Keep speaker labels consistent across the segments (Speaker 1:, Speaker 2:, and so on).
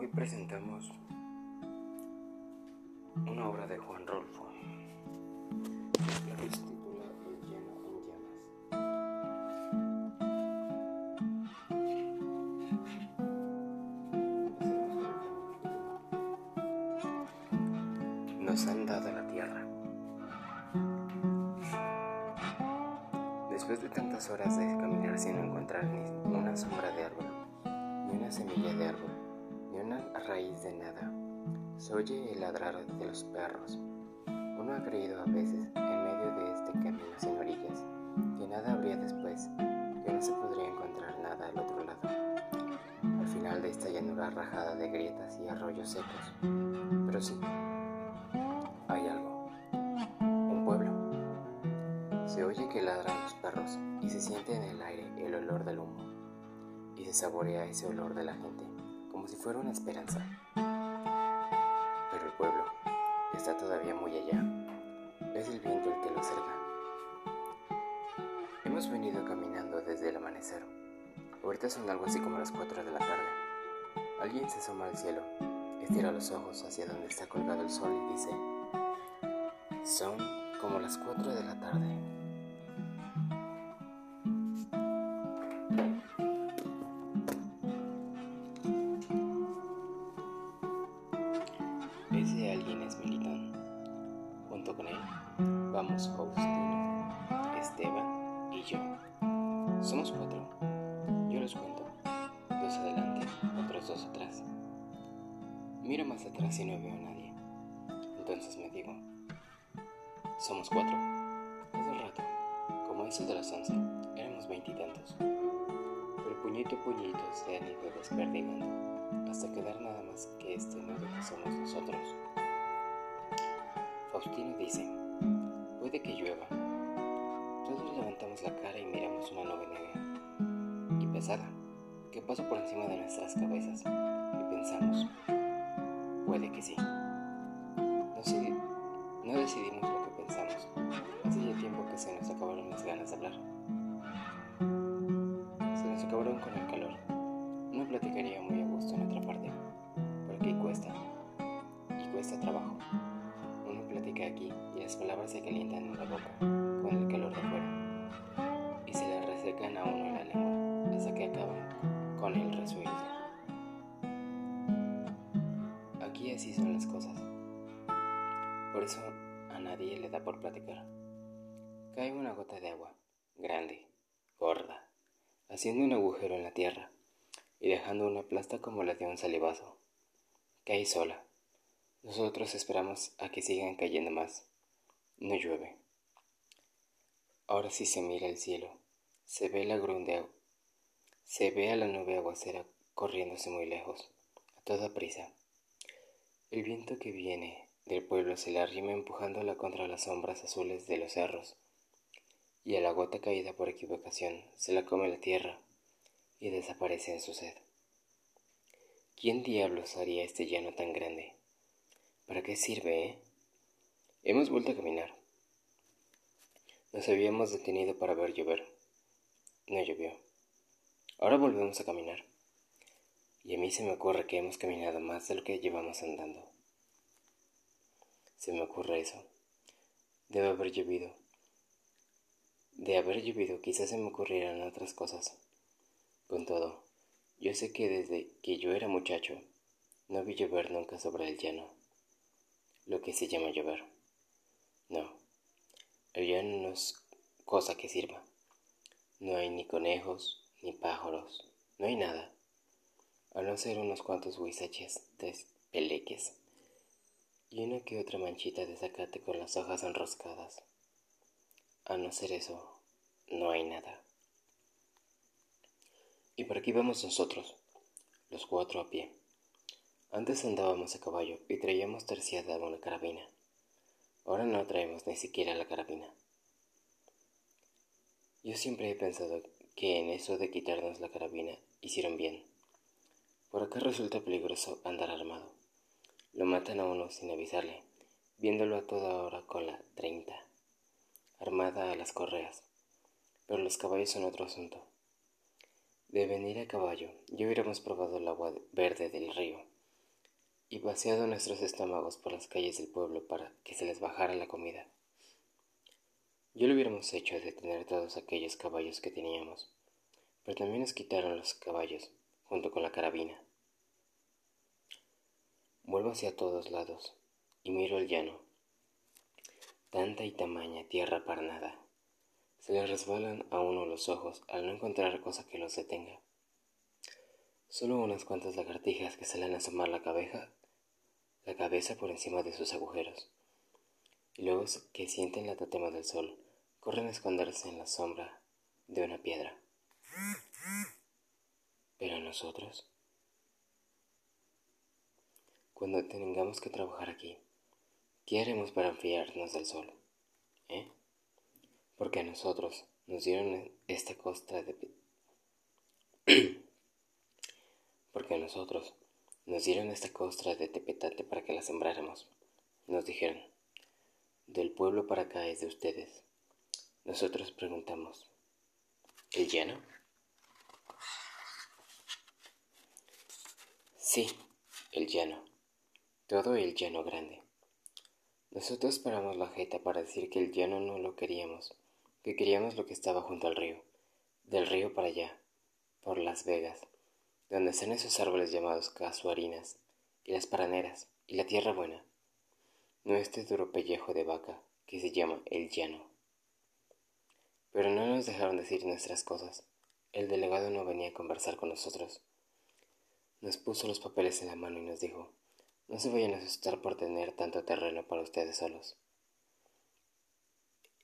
Speaker 1: Hoy presentamos una obra de Juan Rolfo. Nos han dado la tierra. Después de tantas horas de caminar sin encontrar ni una sombra de árbol, ni una semilla de árbol, una raíz de nada, se oye el ladrar de los perros. Uno ha creído a veces, en medio de este camino sin orillas, que nada habría después, que no se podría encontrar nada al otro lado, al final de esta llanura rajada de grietas y arroyos secos. Pero sí, hay algo. Un pueblo. Se oye que ladran los perros y se siente en el aire el olor del humo, y se saborea ese olor de la gente, como si fuera una esperanza pueblo está todavía muy allá. Es el viento el que lo acerca. Hemos venido caminando desde el amanecer. Ahorita son algo así como las 4 de la tarde. Alguien se asoma al cielo, estira los ojos hacia donde está colgado el sol y dice, son como las 4 de la tarde. Vamos Faustino, Esteban y yo. Somos cuatro. Yo los cuento. Dos adelante, otros dos atrás. Miro más atrás y no veo a nadie. Entonces me digo, somos cuatro. El rato, como eso de las once, éramos veintitantos. Pero puñito a puñito se han ido desperdigando hasta quedar nada más que este nudo que somos nosotros. Faustino dice, puede que llueva. Todos levantamos la cara y miramos una nube negra y pesada que pasa por encima de nuestras cabezas y pensamos, puede que sí. No, no decidimos lo que pensamos. Hace ya tiempo que se nos acabaron las ganas de hablar. Se nos acabaron con el calor. No platicaría muy a gusto en otra parte, porque cuesta, y cuesta trabajo. Platica aquí y las palabras se calientan en la boca con el calor de afuera, y se le resecan a uno la lengua hasta que acaban con el resuelto. Aquí así son las cosas. Por eso a nadie le da por platicar. Cae una gota de agua, grande, gorda, haciendo un agujero en la tierra y dejando una plasta como la de un salivazo. Cae sola. Nosotros esperamos a que sigan cayendo más. No llueve. Ahora sí se mira el cielo. Se ve la agua. Se ve a la nube aguacera corriéndose muy lejos, a toda prisa. El viento que viene del pueblo se le arrima empujándola contra las sombras azules de los cerros, y a la gota caída por equivocación se la come la tierra y desaparece en su sed. ¿Quién diablos haría este llano tan grande? ¿Para qué sirve, eh? Hemos vuelto a caminar. Nos habíamos detenido para ver llover. No llovió. Ahora volvemos a caminar. Y a mí se me ocurre que hemos caminado más de lo que llevamos andando. Se me ocurre eso. Debe haber llovido. De haber llovido quizás se me ocurrieran otras cosas. Con todo, yo sé que desde que yo era muchacho, no vi llover nunca sobre el llano, lo que se llama llover. No, el llano no es cosa que sirva. No hay ni conejos, ni pájaros, no hay nada, a no ser unos cuantos huizaches de peleques y una que otra manchita de zacate con las hojas enroscadas. A no ser eso, no hay nada. Y por aquí vamos nosotros, los cuatro a pie. Antes andábamos a caballo y traíamos terciada una carabina. Ahora no traemos ni siquiera la carabina. Yo siempre he pensado que en eso de quitarnos la carabina hicieron bien. Por acá resulta peligroso andar armado. Lo matan a uno sin avisarle, viéndolo a toda hora con la treinta, armada a las correas. Pero los caballos son otro asunto. De venir a caballo, ya hubiéramos probado el agua verde del río, y vaciado nuestros estómagos por las calles del pueblo para que se les bajara la comida. Yo lo hubiéramos hecho de tener todos aquellos caballos que teníamos, pero también nos quitaron los caballos, junto con la carabina. Vuelvo hacia todos lados y miro el llano. Tanta y tamaña tierra para nada. Se le resbalan a uno los ojos al no encontrar cosa que los detenga. Solo unas cuantas lagartijas que salen a asomar la cabeza, la cabeza por encima de sus agujeros. Y luego que sienten la tatema del sol, corren a esconderse en la sombra de una piedra. Pero nosotros, cuando tengamos que trabajar aquí, ¿qué haremos para enfriarnos del sol? ¿Eh? Porque a nosotros nos dieron esta costra de... Porque a nosotros nos dieron esta costra de tepetate para que la sembráramos. Nos dijeron, del pueblo para acá es de ustedes. Nosotros preguntamos, ¿el llano? Sí, el llano. Todo el llano grande. Nosotros paramos la jeta para decir que el llano no lo queríamos, que queríamos lo que estaba junto al río, del río para allá, por Las Vegas, donde están esos árboles llamados casuarinas, y las paraneras, y la tierra buena, no este duro pellejo de vaca que se llama el llano. Pero no nos dejaron decir nuestras cosas. El delegado no venía a conversar con nosotros. Nos puso los papeles en la mano y nos dijo, no se vayan a asustar por tener tanto terreno para ustedes solos.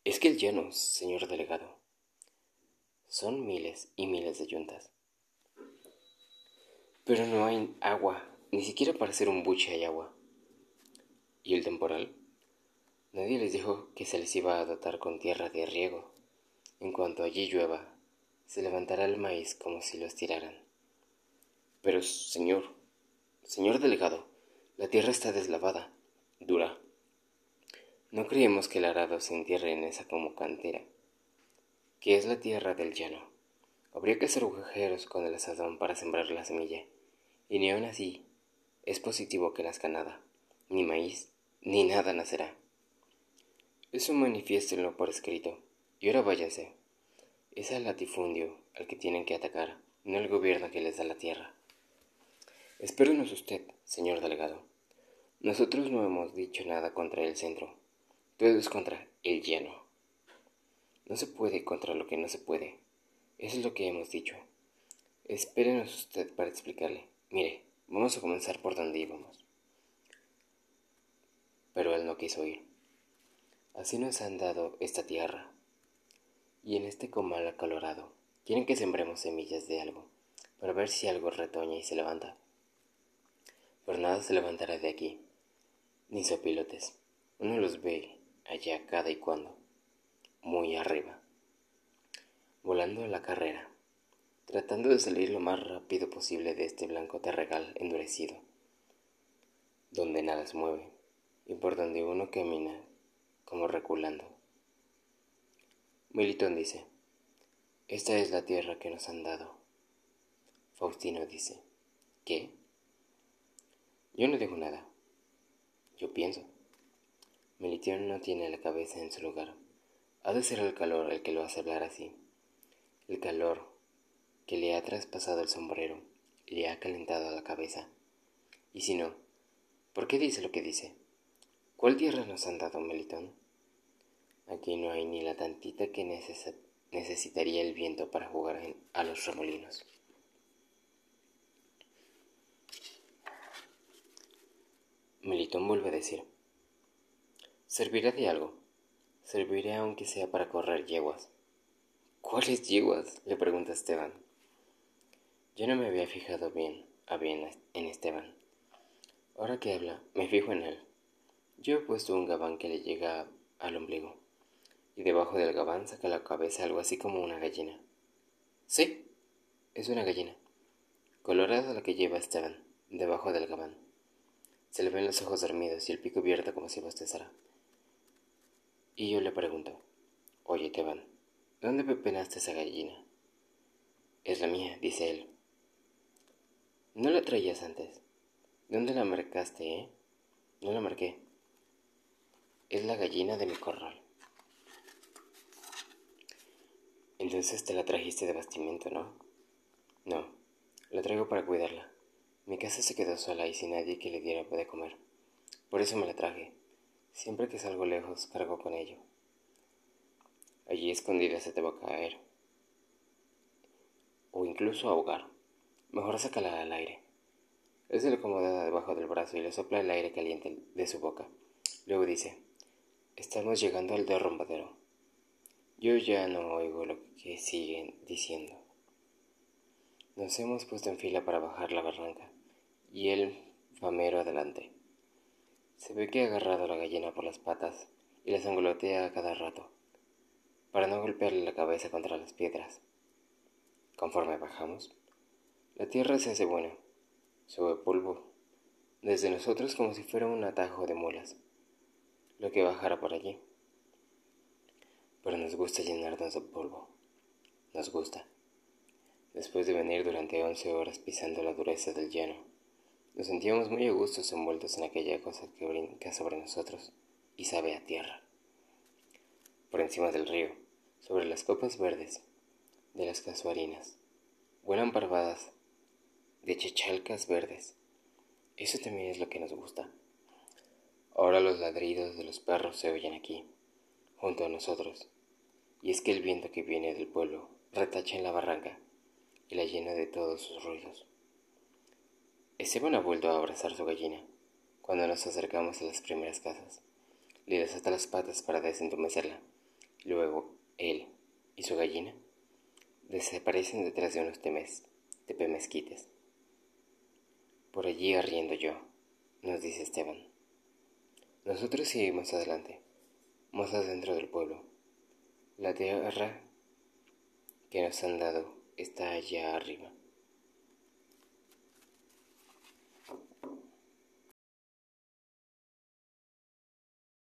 Speaker 1: Es que el llano, señor delegado, son miles y miles de yuntas. Pero no hay agua, ni siquiera para hacer un buche hay agua. ¿Y el temporal? Nadie les dijo que se les iba a dotar con tierra de riego. En cuanto allí llueva, se levantará el maíz como si lo estiraran. Pero, señor, señor delegado, la tierra está deslavada, dura. No creemos que el arado se entierre en esa como cantera, que es la tierra del llano. Habría que hacer agujeros con el asadón para sembrar la semilla, y ni aun así es positivo que nazca nada, ni maíz, ni nada nacerá. Eso manifiéstenlo por escrito, y ahora váyanse. Es al latifundio al que tienen que atacar, no el gobierno que les da la tierra. Espérenos usted, señor delegado. Nosotros no hemos dicho nada contra el centro. Todo es contra el lleno. No se puede contra lo que no se puede. Eso es lo que hemos dicho. Espérenos usted para explicarle. Mire, vamos a comenzar por donde íbamos. Pero él no quiso ir. Así nos han dado esta tierra. Y en este comal acalorado, quieren que sembremos semillas de algo, para ver si algo retoña y se levanta. Pero nada se levantará de aquí, ni sopilotes. Uno los ve allá cada y cuando, muy arriba, volando a la carrera, tratando de salir lo más rápido posible de este blanco terregal endurecido, donde nada se mueve y por donde uno camina como reculando. Militón dice, esta es la tierra que nos han dado. Faustino dice, ¿qué? Yo no digo nada. Yo pienso. Melitión no tiene la cabeza en su lugar. Ha de ser el calor el que lo hace hablar así. El calor que le ha traspasado el sombrero le ha calentado la cabeza. Y si no, ¿por qué dice lo que dice? ¿Cuál tierra nos han dado, Melitón? Aquí no hay ni la tantita que necesitaría el viento para jugar a los remolinos. Melitón vuelve a decir, servirá de algo, serviré aunque sea para correr yeguas. ¿Cuáles yeguas? le pregunta Esteban. Yo no me había fijado bien a bien en Esteban. Ahora que habla, me fijo en él. Yo he puesto un gabán que le llega al ombligo, y debajo del gabán saca la cabeza algo así como una gallina. Sí, es una gallina, colorada la que lleva Esteban, debajo del gabán. Se le ven los ojos dormidos y el pico abierto como si bostezara. Y yo le pregunto, oye, Teban, ¿dónde pepenaste esa gallina? Es la mía, dice él. ¿No la traías antes? ¿Dónde la marcaste, eh? No la marqué. Es la gallina de mi corral. Entonces te la trajiste de bastimento, ¿no? No, la traigo para cuidarla. Mi casa se quedó sola y sin nadie que le diera de comer. Por eso me la traje. Siempre que salgo lejos, cargo con ello. Allí escondida se te va a caer. O incluso ahogar. Mejor sácala al aire. Él se lo acomoda debajo del brazo y le sopla el aire caliente de su boca. Luego dice, estamos llegando al derrumbadero. Yo ya no oigo lo que siguen diciendo. Nos hemos puesto en fila para bajar la barranca, y el famero adelante. Se ve que ha agarrado a la gallina por las patas y la sangolotea a cada rato, para no golpearle la cabeza contra las piedras. Conforme bajamos, la tierra se hace buena sube polvo, desde nosotros como si fuera un atajo de mulas, lo que bajara por allí. Pero nos gusta llenarnos de polvo, nos gusta. Después de venir durante once horas pisando la dureza del llano, nos sentíamos muy a gustos envueltos en aquella cosa que brinca sobre nosotros y sabe a tierra. Por encima del río, sobre las copas verdes de las casuarinas, vuelan parvadas de chechalcas verdes. Eso también es lo que nos gusta. Ahora los ladridos de los perros se oyen aquí, junto a nosotros, y es que el viento que viene del pueblo retacha en la barranca y la llena de todos sus ruidos. Esteban ha vuelto a abrazar su gallina cuando nos acercamos a las primeras casas. Le desata las patas para desentumecerla. Luego, él y su gallina desaparecen detrás de unos temes, tepemezquites. Por allí arriendo yo, nos dice Esteban. Nosotros seguimos adelante, más adentro del pueblo. La tierra que nos han dado está allá arriba.